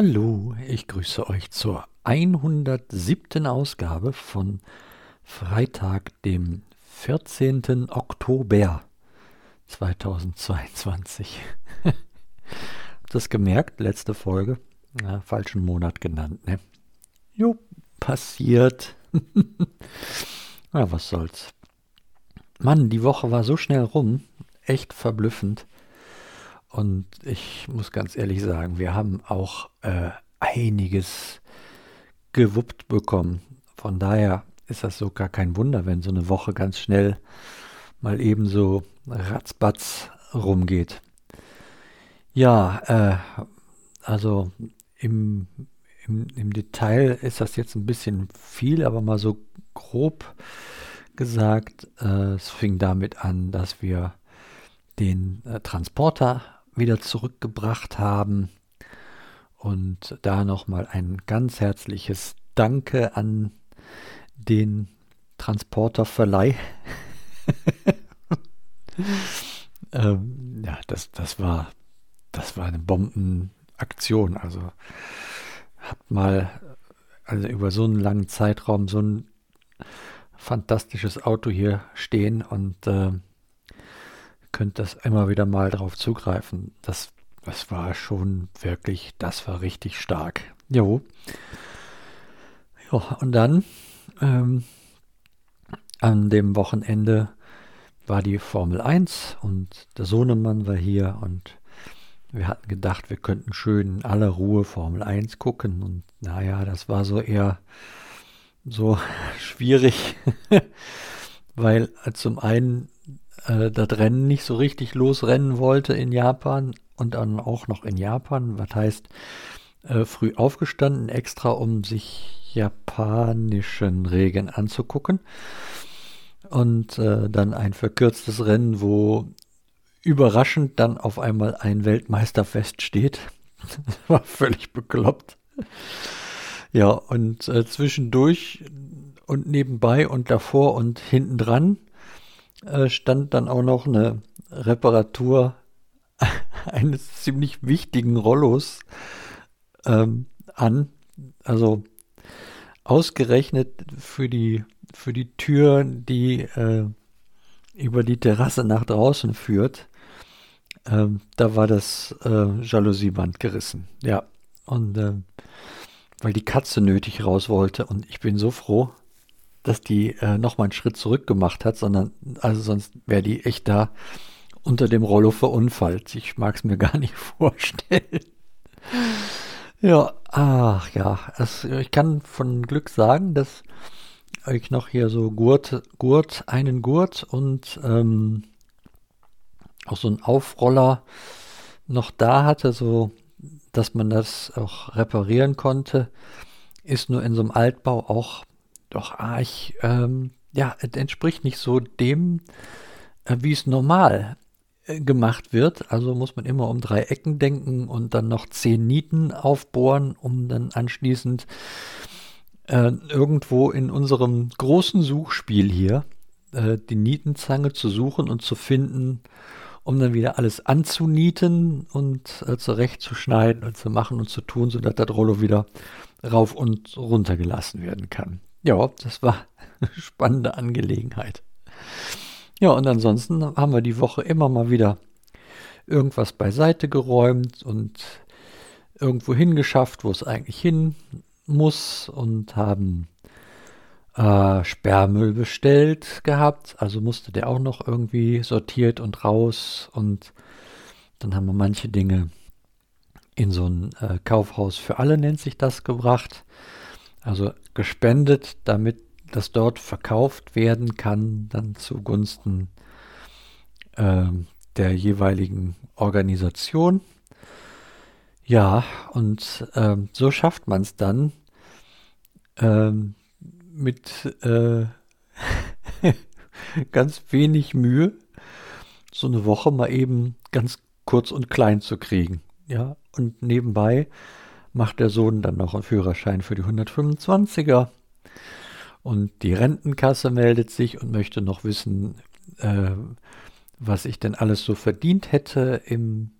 Hallo, ich grüße euch zur 107. Ausgabe von Freitag, dem 14. Oktober 2022. Habt das gemerkt? Letzte Folge. Ja, falschen Monat genannt, ne? Jo, passiert. ja, was soll's. Mann, die Woche war so schnell rum. Echt verblüffend. Und ich muss ganz ehrlich sagen, wir haben auch äh, einiges gewuppt bekommen. Von daher ist das so gar kein Wunder, wenn so eine Woche ganz schnell mal eben so ratzbatz rumgeht. Ja, äh, also im, im, im Detail ist das jetzt ein bisschen viel, aber mal so grob gesagt, äh, es fing damit an, dass wir den äh, Transporter wieder zurückgebracht haben. Und da nochmal ein ganz herzliches Danke an den Transporterverleih. ähm, ja, das, das war, das war eine Bombenaktion. Also habt mal also über so einen langen Zeitraum so ein fantastisches Auto hier stehen und äh, könnt das immer wieder mal drauf zugreifen. Das, das war schon wirklich, das war richtig stark. Jo. Ja, und dann ähm, an dem Wochenende war die Formel 1 und der Sohnemann war hier und wir hatten gedacht, wir könnten schön in aller Ruhe Formel 1 gucken und naja, das war so eher so schwierig, weil zum einen äh, das Rennen nicht so richtig losrennen wollte in Japan und dann auch noch in Japan. Was heißt, äh, früh aufgestanden, extra um sich japanischen Regeln anzugucken. Und äh, dann ein verkürztes Rennen, wo überraschend dann auf einmal ein Weltmeister feststeht. war völlig bekloppt. Ja, und äh, zwischendurch und nebenbei und davor und hinten dran äh, stand dann auch noch eine Reparatur eines ziemlich wichtigen Rollos ähm, an. Also ausgerechnet für die, für die Tür, die äh, über die Terrasse nach draußen führt. Ähm, da war das äh, Jalousiband gerissen. Ja, und äh, weil die Katze nötig raus wollte. Und ich bin so froh, dass die äh, nochmal einen Schritt zurück gemacht hat, sondern, also sonst wäre die echt da unter dem Rollo verunfallt. Ich mag es mir gar nicht vorstellen. ja, ach ja, es, ich kann von Glück sagen, dass ich noch hier so Gurt, Gurt, einen Gurt und ähm, auch so einen Aufroller noch da hatte, so dass man das auch reparieren konnte, ist nur in so einem Altbau auch doch arg, ähm, ja, es entspricht nicht so dem, äh, wie es normal äh, gemacht wird. Also muss man immer um drei Ecken denken und dann noch zehn Nieten aufbohren, um dann anschließend äh, irgendwo in unserem großen Suchspiel hier äh, die Nietenzange zu suchen und zu finden, um dann wieder alles anzunieten und äh, zurechtzuschneiden und zu machen und zu tun, sodass das Rollo wieder rauf und runter gelassen werden kann ja, das war eine spannende Angelegenheit. Ja, und ansonsten haben wir die Woche immer mal wieder irgendwas beiseite geräumt und irgendwo hingeschafft, wo es eigentlich hin muss und haben äh, Sperrmüll bestellt gehabt. Also musste der auch noch irgendwie sortiert und raus und dann haben wir manche Dinge in so ein äh, Kaufhaus für alle, nennt sich das, gebracht. Also gespendet, damit das dort verkauft werden kann, dann zugunsten äh, der jeweiligen Organisation. Ja, und äh, so schafft man es dann äh, mit ganz wenig Mühe, so eine Woche mal eben ganz kurz und klein zu kriegen. Ja, und nebenbei macht der Sohn dann noch einen Führerschein für die 125er. Und die Rentenkasse meldet sich und möchte noch wissen, äh, was ich denn alles so verdient hätte im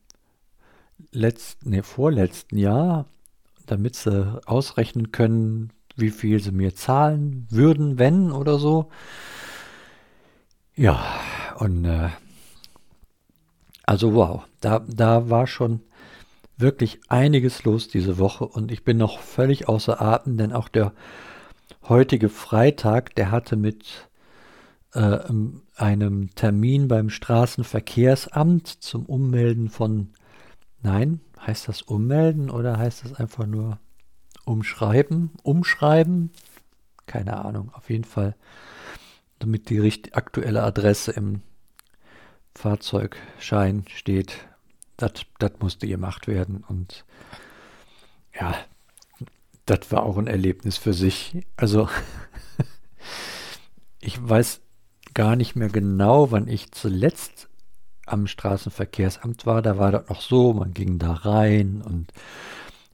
letzten, nee, vorletzten Jahr. damit sie ausrechnen können, wie viel sie mir zahlen würden, wenn oder so. Ja, und äh, also wow, da, da war schon wirklich einiges los diese Woche und ich bin noch völlig außer Atem, denn auch der heutige Freitag, der hatte mit äh, einem Termin beim Straßenverkehrsamt zum Ummelden von, nein, heißt das ummelden oder heißt das einfach nur umschreiben? Umschreiben? Keine Ahnung, auf jeden Fall, damit die aktuelle Adresse im Fahrzeugschein steht. Das musste gemacht werden und ja, das war auch ein Erlebnis für sich. Also ich weiß gar nicht mehr genau, wann ich zuletzt am Straßenverkehrsamt war. Da war das noch so, man ging da rein und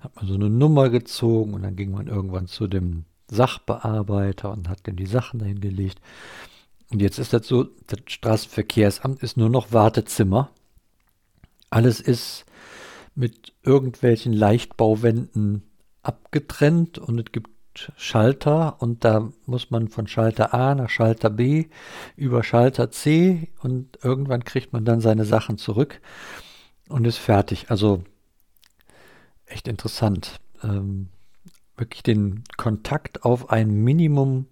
hat man so eine Nummer gezogen und dann ging man irgendwann zu dem Sachbearbeiter und hat dann die Sachen dahin gelegt. Und jetzt ist das so, das Straßenverkehrsamt ist nur noch Wartezimmer. Alles ist mit irgendwelchen Leichtbauwänden abgetrennt und es gibt Schalter und da muss man von Schalter A nach Schalter B über Schalter C und irgendwann kriegt man dann seine Sachen zurück und ist fertig. Also echt interessant. Ähm, wirklich den Kontakt auf ein Minimum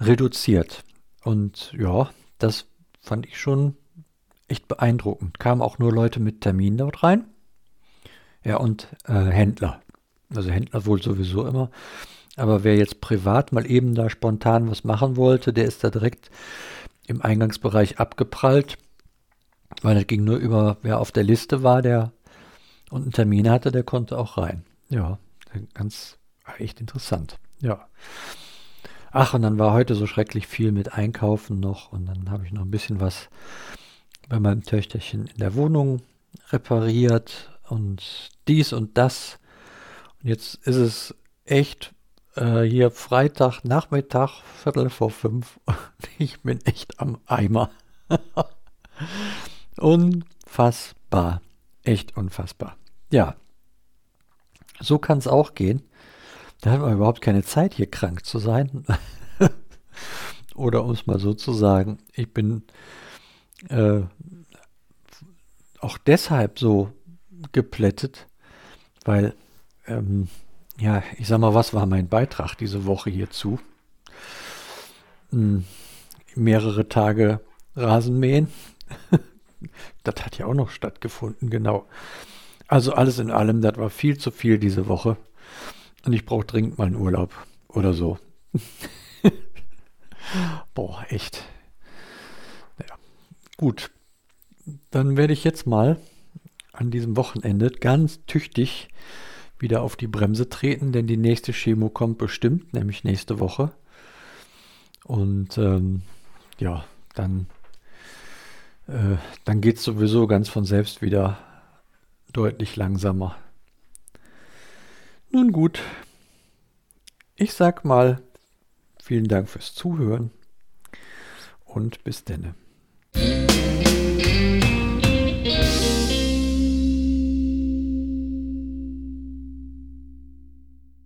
reduziert. Und ja, das fand ich schon echt beeindruckend. Kamen auch nur Leute mit Termin dort rein. Ja, und äh, Händler. Also Händler wohl sowieso immer. Aber wer jetzt privat mal eben da spontan was machen wollte, der ist da direkt im Eingangsbereich abgeprallt, weil das ging nur über, wer auf der Liste war, der und einen Termin hatte, der konnte auch rein. Ja, ganz echt interessant. Ja. Ach, und dann war heute so schrecklich viel mit Einkaufen noch und dann habe ich noch ein bisschen was bei meinem Töchterchen in der Wohnung repariert und dies und das. Und jetzt ist es echt äh, hier Freitag Nachmittag, Viertel vor fünf. Ich bin echt am Eimer. unfassbar. Echt unfassbar. Ja. So kann es auch gehen. Da hat man überhaupt keine Zeit, hier krank zu sein. Oder um es mal so zu sagen, ich bin äh, auch deshalb so geplättet, weil ähm, ja, ich sag mal, was war mein Beitrag diese Woche hierzu? Hm, mehrere Tage Rasenmähen. das hat ja auch noch stattgefunden, genau. Also alles in allem, das war viel zu viel diese Woche. Und ich brauche dringend mal einen Urlaub oder so. Boah, echt. Gut. Dann werde ich jetzt mal an diesem Wochenende ganz tüchtig wieder auf die Bremse treten, denn die nächste Chemo kommt bestimmt, nämlich nächste Woche. Und ähm, ja, dann, äh, dann geht es sowieso ganz von selbst wieder deutlich langsamer. Nun gut, ich sag mal vielen Dank fürs Zuhören und bis denne.